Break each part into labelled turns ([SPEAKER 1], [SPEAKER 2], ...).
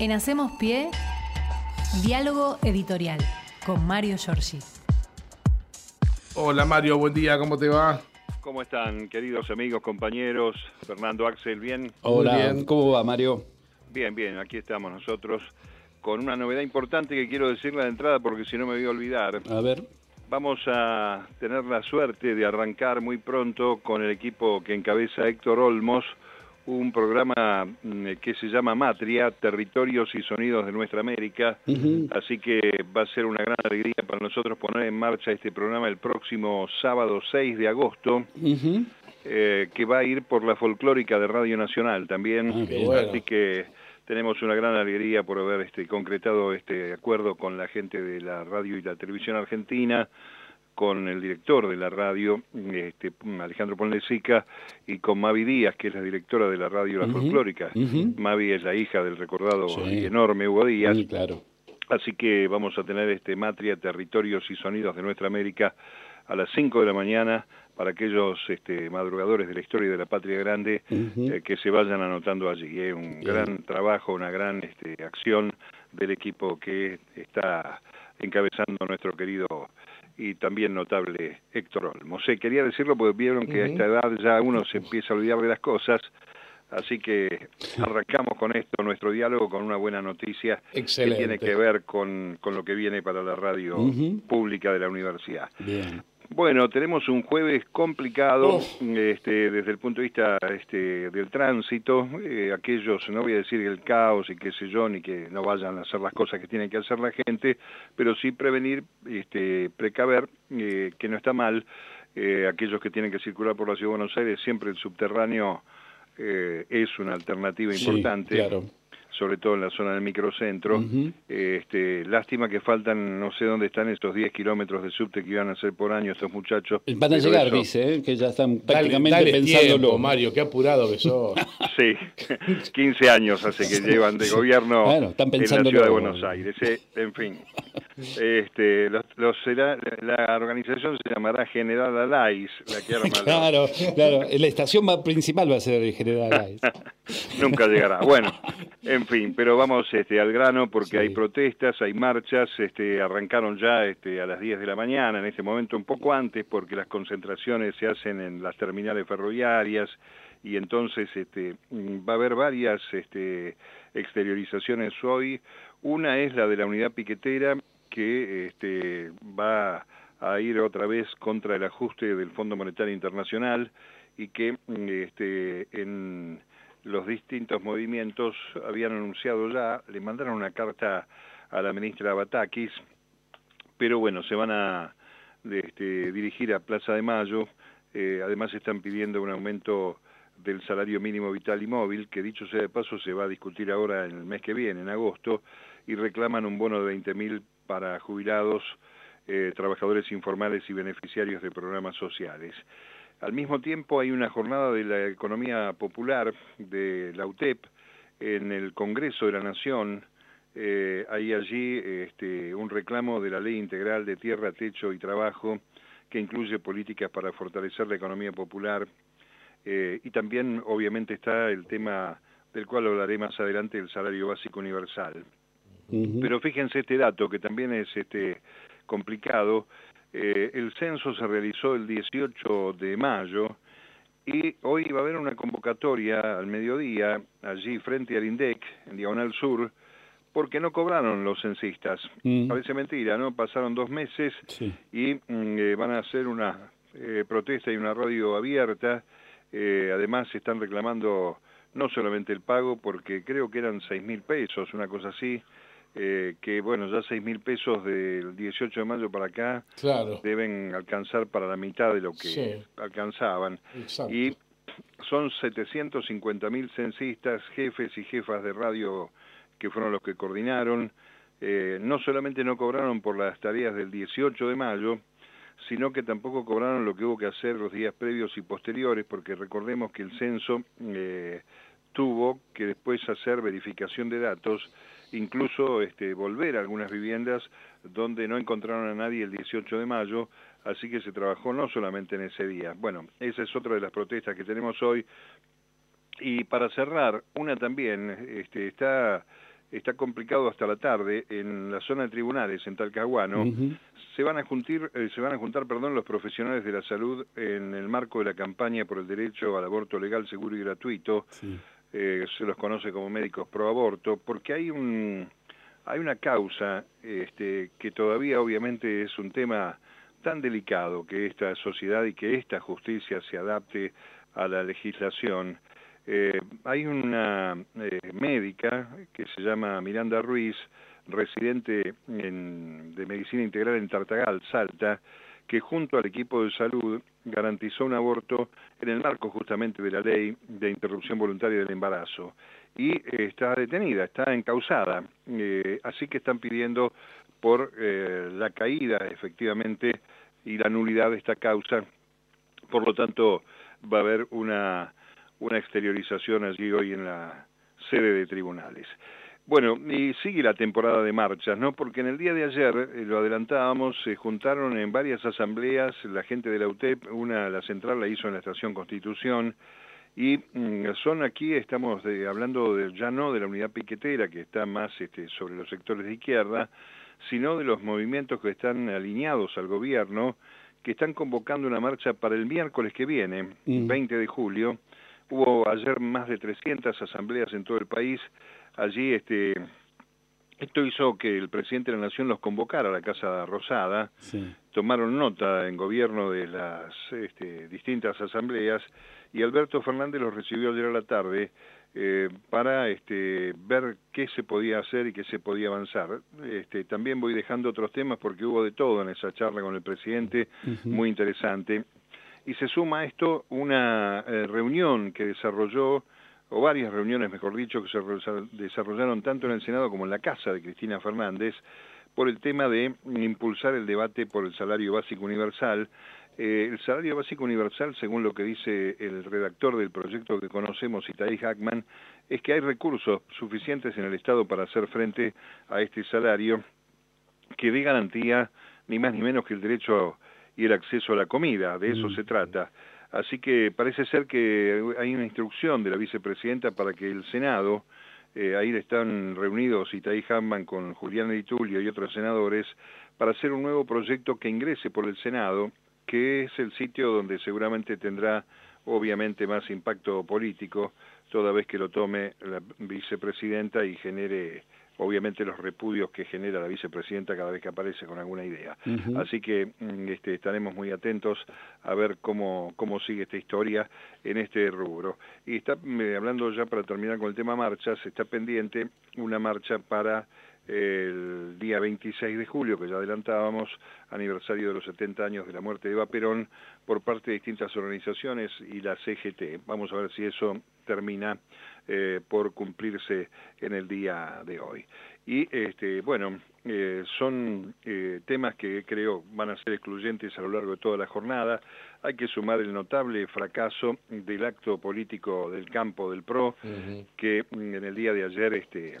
[SPEAKER 1] En Hacemos Pie, diálogo editorial con Mario Giorgi.
[SPEAKER 2] Hola Mario, buen día, ¿cómo te va?
[SPEAKER 3] ¿Cómo están, queridos amigos, compañeros? Fernando Axel, ¿bien?
[SPEAKER 4] Hola,
[SPEAKER 2] bien.
[SPEAKER 4] ¿cómo va Mario?
[SPEAKER 3] Bien, bien, aquí estamos nosotros con una novedad importante que quiero decirle de entrada porque si no me voy a olvidar.
[SPEAKER 4] A ver.
[SPEAKER 3] Vamos a tener la suerte de arrancar muy pronto con el equipo que encabeza Héctor Olmos, un programa mm, que se llama Matria, Territorios y Sonidos de Nuestra América. Así que va a ser una gran alegría para nosotros poner en marcha este programa el próximo sábado 6 de agosto. Eh, que va a ir por la folclórica de Radio Nacional también.
[SPEAKER 4] Ah,
[SPEAKER 2] bueno.
[SPEAKER 3] Así que tenemos una gran alegría por haber este, concretado este acuerdo con la gente de la radio y la televisión argentina, con el director de la radio, este, Alejandro Ponlesica, y con Mavi Díaz, que es la directora de la radio La Folclórica. Mavi es la hija del recordado
[SPEAKER 4] Sí.
[SPEAKER 3] y enorme Hugo Díaz.
[SPEAKER 4] Sí, claro.
[SPEAKER 3] Así que vamos a tener este Matria, Territorios y Sonidos de Nuestra América a las 5 de la mañana para aquellos este, madrugadores de la historia de la patria grande eh, que se vayan anotando allí. Es un
[SPEAKER 4] Bien.
[SPEAKER 3] gran trabajo, una gran este, acción del equipo que está encabezando nuestro querido y también notable Héctor Olmos. Eh, quería decirlo porque vieron que a esta edad ya uno se empieza a olvidar de las cosas, así que arrancamos con esto, nuestro diálogo, con una buena noticia
[SPEAKER 2] Excelente.
[SPEAKER 3] que tiene que ver con, con lo que viene para la radio pública de la universidad.
[SPEAKER 4] Bien.
[SPEAKER 3] Bueno, tenemos un jueves complicado este, desde el punto de vista este, del tránsito. Eh, aquellos, no voy a decir el caos y qué sé yo, ni que no vayan a hacer las cosas que tienen que hacer la gente, pero sí prevenir, este, precaver, eh, que no está mal. Eh, aquellos que tienen que circular por la Ciudad de Buenos Aires, siempre el subterráneo es una alternativa
[SPEAKER 4] Sí,
[SPEAKER 3] importante
[SPEAKER 4] claro.
[SPEAKER 3] Sobre todo en la zona del microcentro. Este, lástima que faltan, no sé dónde están estos 10 kilómetros de subte que iban a hacer por año estos muchachos.
[SPEAKER 4] Van a llegar,
[SPEAKER 3] eso-
[SPEAKER 4] dice, ¿eh? que ya están prácticamente
[SPEAKER 2] dale
[SPEAKER 4] pensándolo.
[SPEAKER 2] tiempo, Mario, qué apurado que sos.
[SPEAKER 3] Sí, 15 años hace que llevan de gobierno
[SPEAKER 4] Bueno, están
[SPEAKER 3] en la ciudad de Buenos Aires. eh, en fin, este, los, los será- la organización se llamará General Alais, la que arma
[SPEAKER 4] Claro, claro. La estación más principal va a ser el General Gais.
[SPEAKER 3] Nunca llegará. Bueno, en fin, pero vamos este, al grano porque
[SPEAKER 4] Sí.
[SPEAKER 3] hay protestas, hay marchas, este, arrancaron ya este, a las 10 de la mañana, en este momento un poco antes, porque las concentraciones se hacen en las terminales ferroviarias y entonces este, mm, va a haber varias este, exteriorizaciones hoy. Una es la de la unidad piquetera que este, va a ir otra vez contra el ajuste del Fondo Monetario Internacional y que mm, este, en los distintos movimientos habían anunciado ya, le mandaron una carta a la ministra Batakis, pero bueno, se van a este, dirigir a Plaza de Mayo, eh, además están pidiendo un aumento del salario mínimo vital y móvil, que dicho sea de paso se va a discutir ahora en el mes que viene, en agosto, y reclaman un bono de 20 mil para jubilados, eh, trabajadores informales y beneficiarios de programas sociales. Al mismo tiempo hay una jornada de la economía popular de la UTEP en el Congreso de la Nación. Eh, hay allí este, un reclamo de la Ley Integral de Tierra, Techo y Trabajo que incluye políticas para fortalecer la economía popular. Eh, y también, obviamente, está el tema del cual hablaré más adelante, el salario básico universal. Pero fíjense este dato que también es este complicado. Eh, el censo se realizó el 18 de mayo y hoy va a haber una convocatoria al mediodía allí frente al INDEC, en Diagonal Sur, porque no cobraron los censistas.
[SPEAKER 4] Mm.
[SPEAKER 3] Parece mentira, ¿no? Pasaron dos meses
[SPEAKER 4] Sí.
[SPEAKER 3] y mm, eh, van a hacer una eh, protesta y una radio abierta. Eh, además están reclamando no solamente el pago, porque creo que eran seis mil pesos, una cosa así, eh, que bueno, ya seis mil pesos del 18 de mayo para acá
[SPEAKER 2] Claro.
[SPEAKER 3] deben alcanzar para la mitad de lo que
[SPEAKER 2] Sí.
[SPEAKER 3] alcanzaban.
[SPEAKER 2] Exacto.
[SPEAKER 3] Y son 750 mil censistas, jefes y jefas de radio que fueron los que coordinaron. Eh, no solamente no cobraron por las tareas del 18 de mayo, sino que tampoco cobraron lo que hubo que hacer los días previos y posteriores, porque recordemos que el censo eh, tuvo que después hacer verificación de datos, incluso este, volver a algunas viviendas donde no encontraron a nadie el 18 de mayo, así que se trabajó no solamente en ese día. Bueno, esa es otra de las protestas que tenemos hoy. Y para cerrar, una también, este, está está complicado hasta la tarde en la zona de tribunales en Talcahuano. Se van a juntar, eh, se van a juntar, perdón, los profesionales de la salud en el marco de la campaña por el derecho al aborto legal, seguro y gratuito. Eh, se los conoce como médicos pro aborto, porque hay un hay una causa este, que todavía obviamente es un tema tan delicado que esta sociedad y que esta justicia se adapte a la legislación. Eh, hay una eh, médica que se llama Miranda Ruiz, residente de medicina integral en Tartagal, Salta, que junto al equipo de salud garantizó un aborto en el marco justamente de la ley de interrupción voluntaria del embarazo. Y eh, está detenida, está encausada. así que están pidiendo por la caída efectivamente y la nulidad de esta causa. Por lo tanto, va a haber una, una exteriorización allí hoy en la sede de tribunales. Bueno, y sigue la temporada de marchas, ¿no? Porque en el día de ayer, eh, lo adelantábamos, se juntaron en varias asambleas la gente de la UTEP, una, la central la hizo en la Estación Constitución, y mm, son aquí, estamos hablando de, ya no de la unidad piquetera, que está más este, sobre los sectores de izquierda, sino de los movimientos que están alineados al gobierno, que están convocando una marcha para el miércoles que viene, 20 mm. de julio. Hubo ayer más de 300 asambleas en todo el país. Allí este, esto hizo que el presidente de la Nación los convocara a la Casa Rosada. Tomaron nota en gobierno de las este, distintas asambleas y Alberto Fernández los recibió ayer a la tarde eh, para este, ver qué se podía hacer y qué se podía avanzar. Este, también voy dejando otros temas porque hubo de todo en esa charla con el presidente, muy interesante. Y se suma a esto una eh, reunión que desarrolló, o varias reuniones, mejor dicho, que se desarrollaron tanto en el Senado como en la casa de Cristina Fernández, por el tema de impulsar el debate por el salario básico universal, eh, el salario básico universal, según lo que dice el redactor del proyecto que conocemos, Itaí Hackman, es que hay recursos suficientes en el Estado para hacer frente a este salario que dé garantía ni más ni menos que el derecho y el acceso a la comida, de eso mm. se trata. Así que parece ser que hay una instrucción de la vicepresidenta para que el Senado, eh, ahí están reunidos Itaí Hackman con Julián Editulio y otros senadores, para hacer un nuevo proyecto que ingrese por el Senado que es el sitio donde seguramente tendrá obviamente más impacto político toda vez que lo tome la vicepresidenta y genere obviamente los repudios que genera la vicepresidenta cada vez que aparece con alguna idea. Así que mm, este, estaremos muy atentos a ver cómo, cómo sigue esta historia en este rubro. Y está hablando ya para terminar con el tema marchas, está pendiente una marcha para el día 26 de julio, que ya adelantábamos, aniversario de los 70 años de la muerte de Eva Perón, por parte de distintas organizaciones y la CGT. Vamos a ver si eso termina eh, por cumplirse en el día de hoy. Y este, bueno, eh, son eh, temas que creo van a ser excluyentes a lo largo de toda la jornada. Hay que sumar el notable fracaso del acto político del campo del PRO, que en el día de ayer este,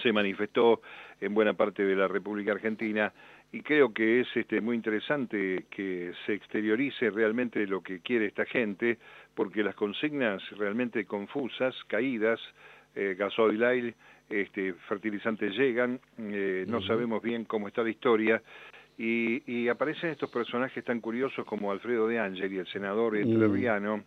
[SPEAKER 3] se manifestó en buena parte de la República Argentina y creo que es este, muy interesante que se exteriorice realmente lo que quiere esta gente, porque las consignas realmente confusas, caídas, eh, gasoil, este, fertilizantes llegan, eh, no sabemos bien cómo está la historia, y, aparecen estos personajes tan curiosos como Alfredo de Angeli, el senador entrerriano,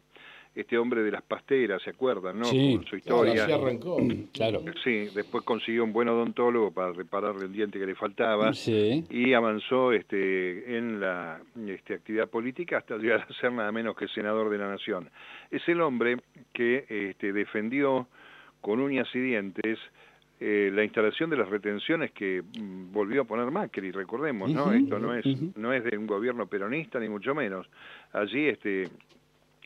[SPEAKER 3] este hombre de las pasteras, ¿se acuerdan? ¿no?
[SPEAKER 4] Sí,
[SPEAKER 3] su historia.
[SPEAKER 2] arrancó.
[SPEAKER 4] Claro.
[SPEAKER 3] Sí, después consiguió un buen odontólogo para repararle el diente que le faltaba y avanzó este, en la este, actividad política hasta llegar a ser nada menos que senador de la Nación. Es el hombre que este, defendió con uñas y dientes eh, la instalación de las retenciones que mm, volvió a poner Macri, recordemos, ¿no? Esto no es, no es de un gobierno peronista, ni mucho menos. Allí este,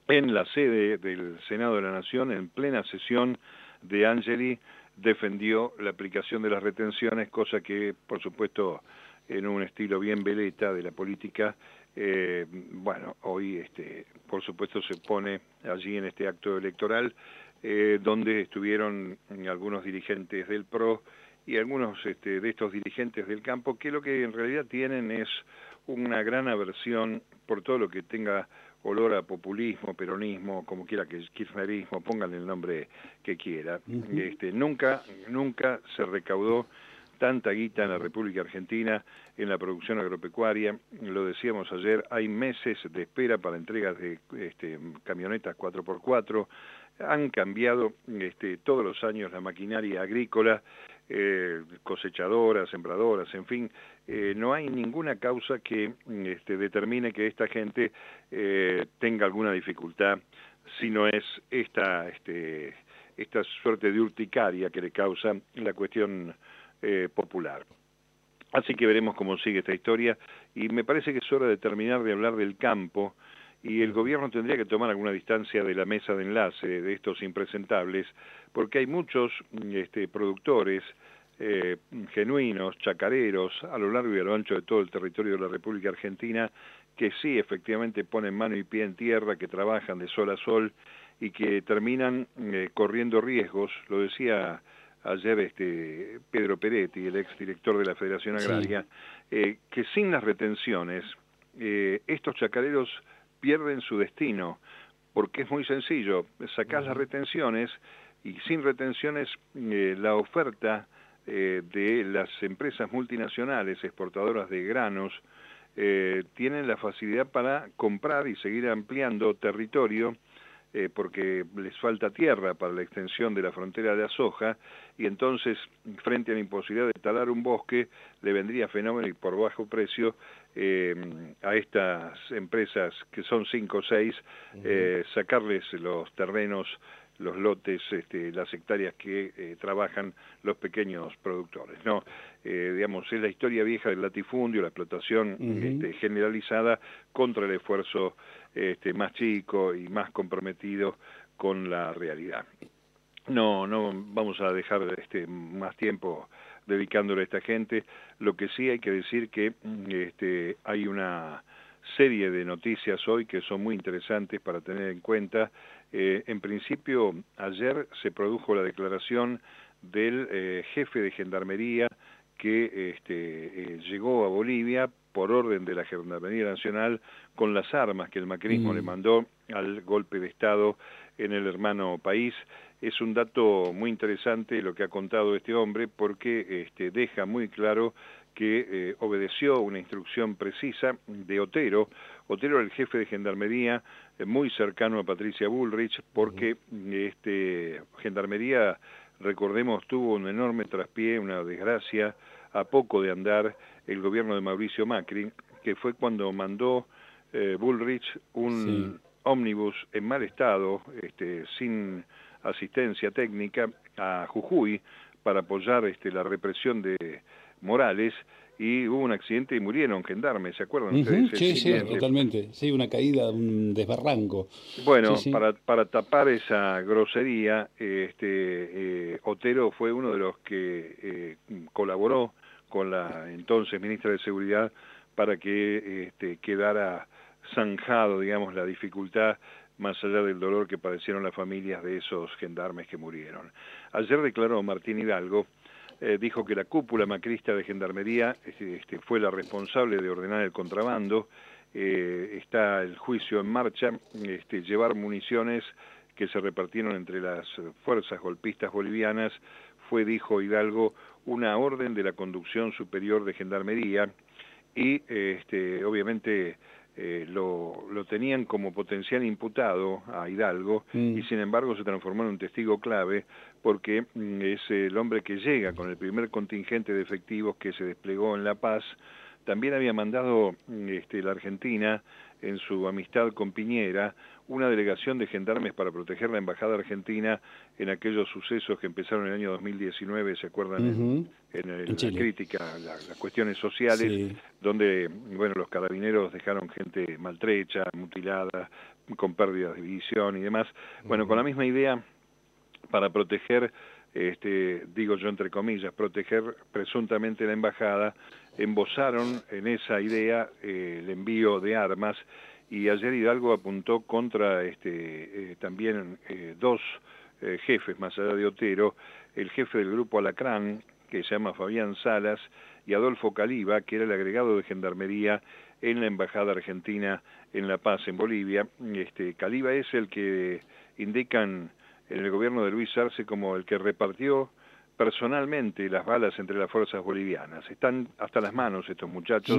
[SPEAKER 3] en la sede del Senado de la Nación, en plena sesión de Angeli, defendió la aplicación de las retenciones, cosa que, por supuesto, en un estilo bien veleta de la política, eh, bueno, hoy, este, por supuesto, se pone allí en este acto electoral, eh, donde estuvieron algunos dirigentes del PRO y algunos este, de estos dirigentes del campo, que lo que en realidad tienen es una gran aversión por todo lo que tenga olor a populismo, peronismo, como quiera que kirchnerismo, pónganle el nombre que quiera. este, nunca, nunca se recaudó tanta guita en la República Argentina en la producción agropecuaria. Lo decíamos ayer, hay meses de espera para entregas de este, camionetas 4x4. Han cambiado este, todos los años la maquinaria agrícola, eh, cosechadoras, sembradoras, en fin, eh, no hay ninguna causa que este, determine que esta gente eh, tenga alguna dificultad si no es esta, este, esta suerte de urticaria que le causa la cuestión eh, popular. Así que veremos cómo sigue esta historia y me parece que es hora de terminar de hablar del campo y el gobierno tendría que tomar alguna distancia de la mesa de enlace de estos impresentables porque hay muchos este, productores eh, genuinos, chacareros, a lo largo y a lo ancho de todo el territorio de la República Argentina, que sí efectivamente ponen mano y pie en tierra, que trabajan de sol a sol y que terminan eh, corriendo riesgos, lo decía ayer este Pedro Peretti, el ex director de la Federación Agraria, eh, que sin las retenciones eh, estos chacareros pierden su destino, porque es muy sencillo, sacás las retenciones y sin retenciones eh, la oferta de las empresas multinacionales exportadoras de granos tienen la facilidad para comprar y seguir ampliando territorio eh, porque les falta tierra para la extensión de la frontera de la soja, y entonces, frente a la imposibilidad de talar un bosque, le vendría fenómeno y por bajo precio eh, a estas empresas, que son cinco o seis, eh, sacarles los terrenos los lotes, este, las hectáreas que trabajan los pequeños productores. No, digamos, es la historia vieja del latifundio, la explotación este, generalizada contra el esfuerzo este, más chico y más comprometido con la realidad. No, no vamos a dejar este, más tiempo dedicándole a esta gente. Lo que sí hay que decir que este, hay una serie de noticias hoy que son muy interesantes para tener en cuenta. Eh, en principio, ayer se produjo la declaración del eh, jefe de Gendarmería que este, eh, llegó a Bolivia por orden de la Gendarmería Nacional con las armas que el macrismo le mm. mandó al golpe de Estado en el hermano país. Es un dato muy interesante lo que ha contado este hombre porque este, deja muy claro que eh, obedeció una instrucción precisa de Otero. Otero era el jefe de Gendarmería, eh, muy cercano a Patricia Bullrich, porque este, Gendarmería, recordemos, tuvo un enorme traspié, una desgracia, a poco de andar el gobierno de Mauricio Macri, que fue cuando mandó eh, Bullrich un ómnibus en mal estado, este, sin asistencia técnica, a Jujuy para apoyar este, la represión de Morales y hubo un accidente y murieron gendarmes, ¿se acuerdan ustedes?
[SPEAKER 4] Sí, sí, totalmente. Sí, una caída, un desbarranco.
[SPEAKER 3] Bueno, Para, para tapar esa grosería, este, eh, Otero fue uno de los que eh, colaboró con la entonces ministra de Seguridad para que este, quedara zanjado, digamos, la dificultad más allá del dolor que padecieron las familias de esos gendarmes que murieron. Ayer declaró Martín Hidalgo, eh, dijo que la cúpula macrista de Gendarmería este, fue la responsable de ordenar el contrabando, eh, está el juicio en marcha, este, llevar municiones que se repartieron entre las fuerzas golpistas bolivianas fue, dijo Hidalgo, una orden de la conducción superior de Gendarmería y este, obviamente eh, lo, lo, tenían como potencial imputado a Hidalgo mm. y sin embargo se transformó en un testigo clave porque mm, es el hombre que llega con el primer contingente de efectivos que se desplegó en La Paz. También había mandado mm, este, la Argentina en su amistad con Piñera una delegación de gendarmes para proteger la embajada argentina en aquellos sucesos que empezaron en el año 2019, ¿se acuerdan? En, la crítica, las cuestiones sociales, donde bueno los carabineros dejaron gente maltrecha, mutilada, con pérdidas de visión y demás. Bueno, con la misma idea, para proteger, este, digo yo entre comillas, proteger presuntamente la embajada, embosaron en esa idea eh, el envío de armas y ayer Hidalgo apuntó contra este, eh, también eh, dos eh, jefes, más allá de Otero, el jefe del grupo Alacrán, que se llama Fabián Salas, y Adolfo Caliba, que era el agregado de Gendarmería en la Embajada Argentina en La Paz, en Bolivia. Este, Caliba es el que indican en el gobierno de Luis Arce como el que repartió personalmente las balas entre las fuerzas bolivianas. Están hasta las manos estos muchachos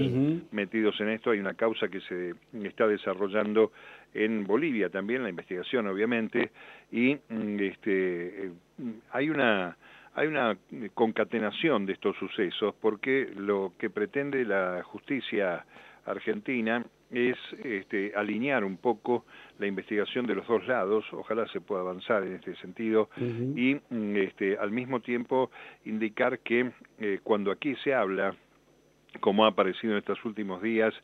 [SPEAKER 3] metidos en esto. Hay una causa que se está desarrollando en Bolivia también, la investigación obviamente, y mm, este, eh, hay una hay una concatenación de estos sucesos porque lo que pretende la justicia argentina es este, alinear un poco la investigación de los dos lados, ojalá se pueda avanzar en este sentido, y mm, este, al mismo tiempo indicar que eh, cuando aquí se habla, como ha aparecido en estos últimos días,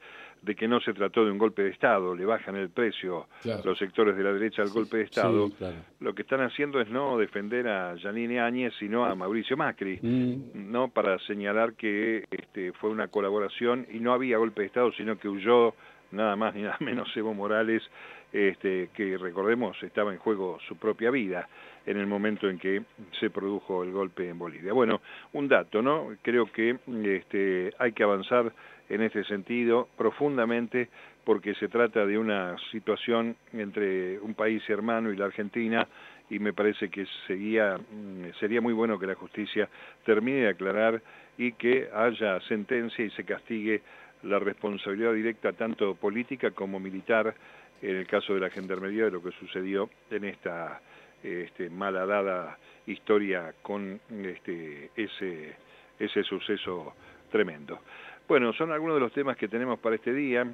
[SPEAKER 3] de que no se trató de un golpe de Estado, le bajan el precio los sectores de la derecha al golpe de Estado, lo que están haciendo es no defender a Janine Áñez, sino a Mauricio Macri, mm. no para señalar que este, fue una colaboración y no había golpe de Estado, sino que huyó nada más ni nada menos Evo Morales, este, que recordemos estaba en juego su propia vida en el momento en que se produjo el golpe en Bolivia. Bueno, un dato, ¿no? Creo que este, hay que avanzar en este sentido profundamente porque se trata de una situación entre un país hermano y la Argentina y me parece que sería, sería muy bueno que la justicia termine de aclarar y que haya sentencia y se castigue la responsabilidad directa tanto política como militar en el caso de la gendarmería de lo que sucedió en esta este, malhadada historia con este, ese, ese suceso tremendo. Bueno, son algunos de los temas que tenemos para este día.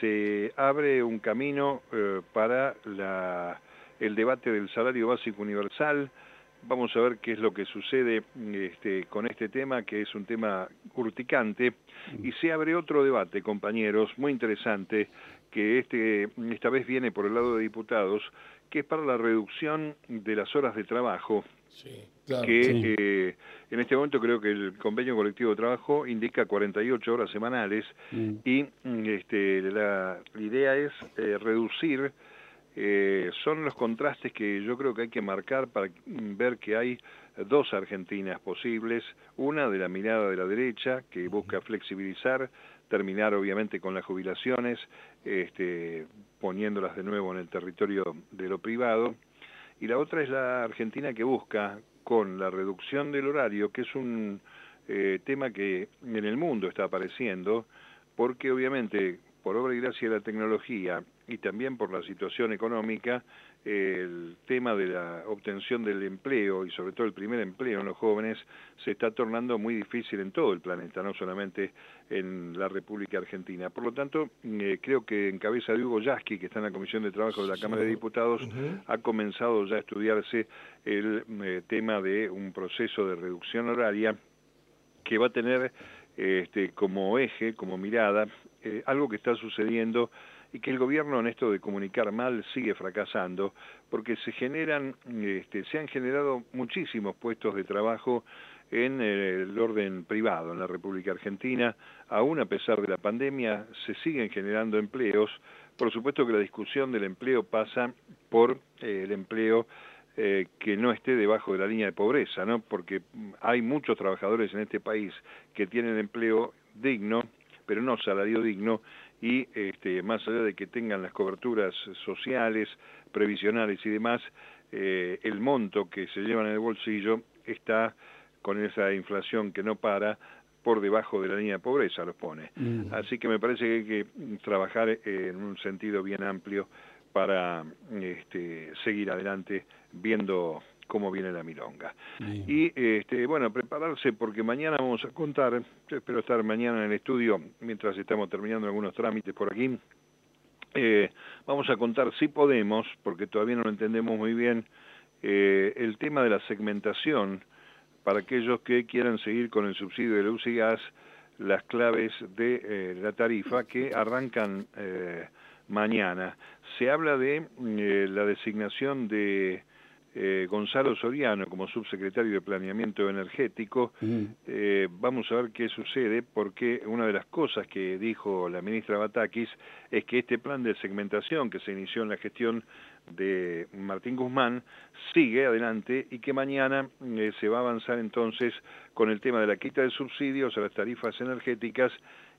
[SPEAKER 3] Se abre un camino eh, para la, el debate del salario básico universal. Vamos a ver qué es lo que sucede este, con este tema, que es un tema urticante. Y se abre otro debate, compañeros, muy interesante, que este, esta vez viene por el lado de diputados, que es para la reducción de las horas de trabajo. que eh, en este momento creo que el convenio colectivo de trabajo indica 48 horas semanales mm. y este, la, idea es eh, reducir eh, son los contrastes que yo creo que hay que marcar para ver que hay dos Argentinas posibles, una de la mirada de la derecha que busca flexibilizar, terminar obviamente con las jubilaciones, este, poniéndolas de nuevo en el territorio de lo privado, y la otra es la Argentina que busca con la reducción del horario, que es un eh, tema que en el mundo está apareciendo, porque obviamente por obra y gracia de la tecnología y también por la situación económica, el tema de la obtención del empleo y sobre todo el primer empleo en los jóvenes se está tornando muy difícil en todo el planeta, no solamente en la República Argentina. Por lo tanto, eh, creo que en cabeza de Hugo Yasky, que está en la Comisión de Trabajo de la Cámara de Diputados, ha comenzado ya a estudiarse el eh, tema de un proceso de reducción horaria que va a tener este, como eje, como mirada, eh, algo que está sucediendo y que el gobierno en esto de comunicar mal sigue fracasando, porque se generan, este, se han generado muchísimos puestos de trabajo en el orden privado en la República Argentina, aún a pesar de la pandemia, se siguen generando empleos. Por supuesto que la discusión del empleo pasa por eh, el empleo eh, que no esté debajo de la línea de pobreza, ¿no? Porque hay muchos trabajadores en este país que tienen empleo digno, pero no salario digno, y este, más allá de que tengan las coberturas sociales, previsionales y demás, eh, el monto que se llevan en el bolsillo está con esa inflación que no para por debajo de la línea de pobreza, los pone. Mm. Así que me parece que hay que trabajar en un sentido bien amplio para este, seguir adelante viendo cómo viene la milonga. Y este, bueno, prepararse porque mañana vamos a contar, yo espero estar mañana en el estudio mientras estamos terminando algunos trámites por aquí. Eh, vamos a contar, si podemos, porque todavía no lo entendemos muy bien, eh, el tema de la segmentación para aquellos que quieran seguir con el subsidio de luz y gas, las claves de eh, la tarifa que arrancan mañana. Se habla de eh, la designación de eh, Gonzalo Soriano como subsecretario de Planeamiento Energético. Eh, vamos a ver qué sucede, porque una de las cosas que dijo la ministra Batakis es que este plan de segmentación que se inició en la gestión de Martín Guzmán sigue adelante y que mañana eh, se va a avanzar entonces con el tema de la quita de subsidios a las tarifas energéticas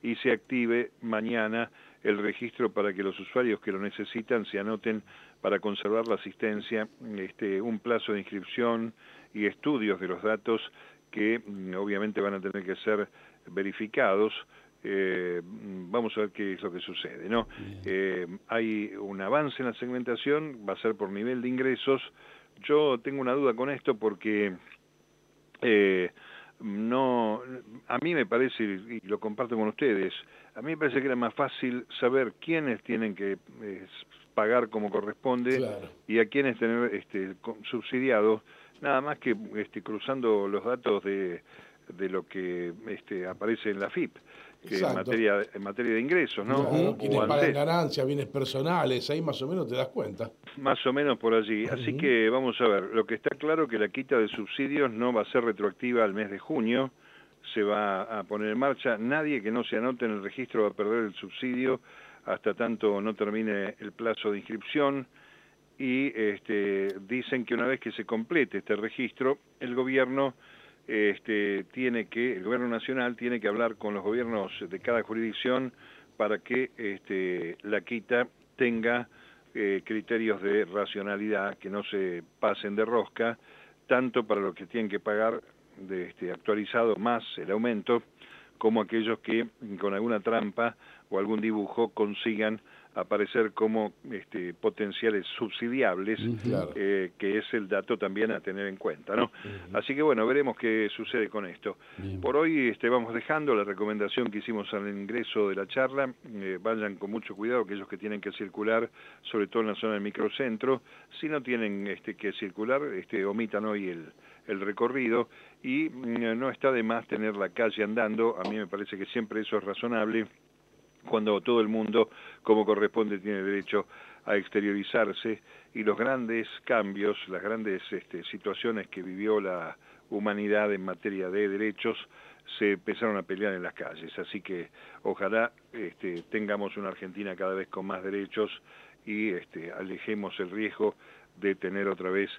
[SPEAKER 3] y se active mañana el registro para que los usuarios que lo necesitan se anoten para conservar la asistencia, este, un plazo de inscripción y estudios de los datos que mm, obviamente van a tener que ser verificados. Eh, vamos a ver qué es lo que sucede. ¿no? Eh, hay un avance en la segmentación, va a ser por nivel de ingresos. Yo tengo una duda con esto porque eh, no, a mí me parece, y lo comparto con ustedes, a mí me parece que era más fácil saber quiénes tienen que pagar como corresponde y a quiénes tener este, subsidiados, nada más que este, cruzando los datos de, de lo que este, aparece en la FIP que en materia, en materia de ingresos, ¿no?
[SPEAKER 2] Claro, quienes pagan ganancias, bienes personales, ahí más o menos te das cuenta.
[SPEAKER 3] Más o menos por allí. Así que vamos a ver, lo que está claro que la quita de subsidios no va a ser retroactiva al mes de junio, se va a poner en marcha. Nadie que no se anote en el registro va a perder el subsidio hasta tanto no termine el plazo de inscripción y este, dicen que una vez que se complete este registro, el gobierno este, tiene que, el gobierno nacional tiene que hablar con los gobiernos de cada jurisdicción para que este, la quita tenga eh, criterios de racionalidad, que no se pasen de rosca, tanto para los que tienen que pagar de este, actualizado más el aumento, como aquellos que con alguna trampa o algún dibujo consigan aparecer como este, potenciales subsidiables, eh, que es el dato también a tener en cuenta. ¿no? Así que bueno, veremos qué sucede con esto. Por hoy este, vamos dejando la recomendación que hicimos al ingreso de la charla, eh, vayan con mucho cuidado aquellos que tienen que circular, sobre todo en la zona del microcentro, si no tienen este, que circular, este, omitan hoy el, el recorrido. Y mm, no está de más tener la calle andando, a mí me parece que siempre eso es razonable cuando todo el mundo, como corresponde, tiene derecho a exteriorizarse y los grandes cambios, las grandes este, situaciones que vivió la humanidad en materia de derechos se empezaron a pelear en las calles. Así que ojalá este, tengamos una Argentina cada vez con más derechos y este, alejemos el riesgo de tener otra vez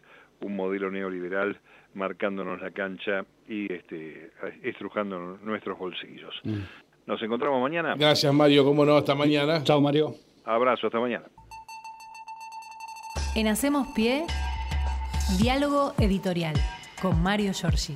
[SPEAKER 3] un modelo neoliberal marcándonos la cancha y este, estrujando nuestros bolsillos. Mm. Nos encontramos mañana.
[SPEAKER 2] Gracias, Mario. ¿Cómo no? Hasta mañana.
[SPEAKER 4] Chao, Mario.
[SPEAKER 3] Abrazo, hasta mañana.
[SPEAKER 1] En Hacemos Pie, diálogo editorial con Mario Giorgi.